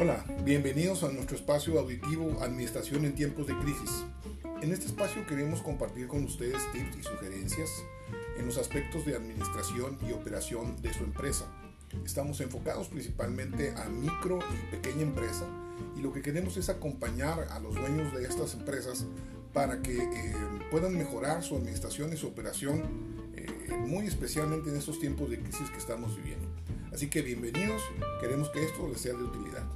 Hola, bienvenidos a nuestro espacio auditivo Administración en tiempos de crisis. En este espacio queremos compartir con ustedes tips y sugerencias en los aspectos de administración y operación de su empresa. Estamos enfocados principalmente a micro y pequeña empresa y lo que queremos es acompañar a los dueños de estas empresas para que eh, puedan mejorar su administración y su operación, eh, muy especialmente en estos tiempos de crisis que estamos viviendo. Así que bienvenidos, queremos que esto les sea de utilidad.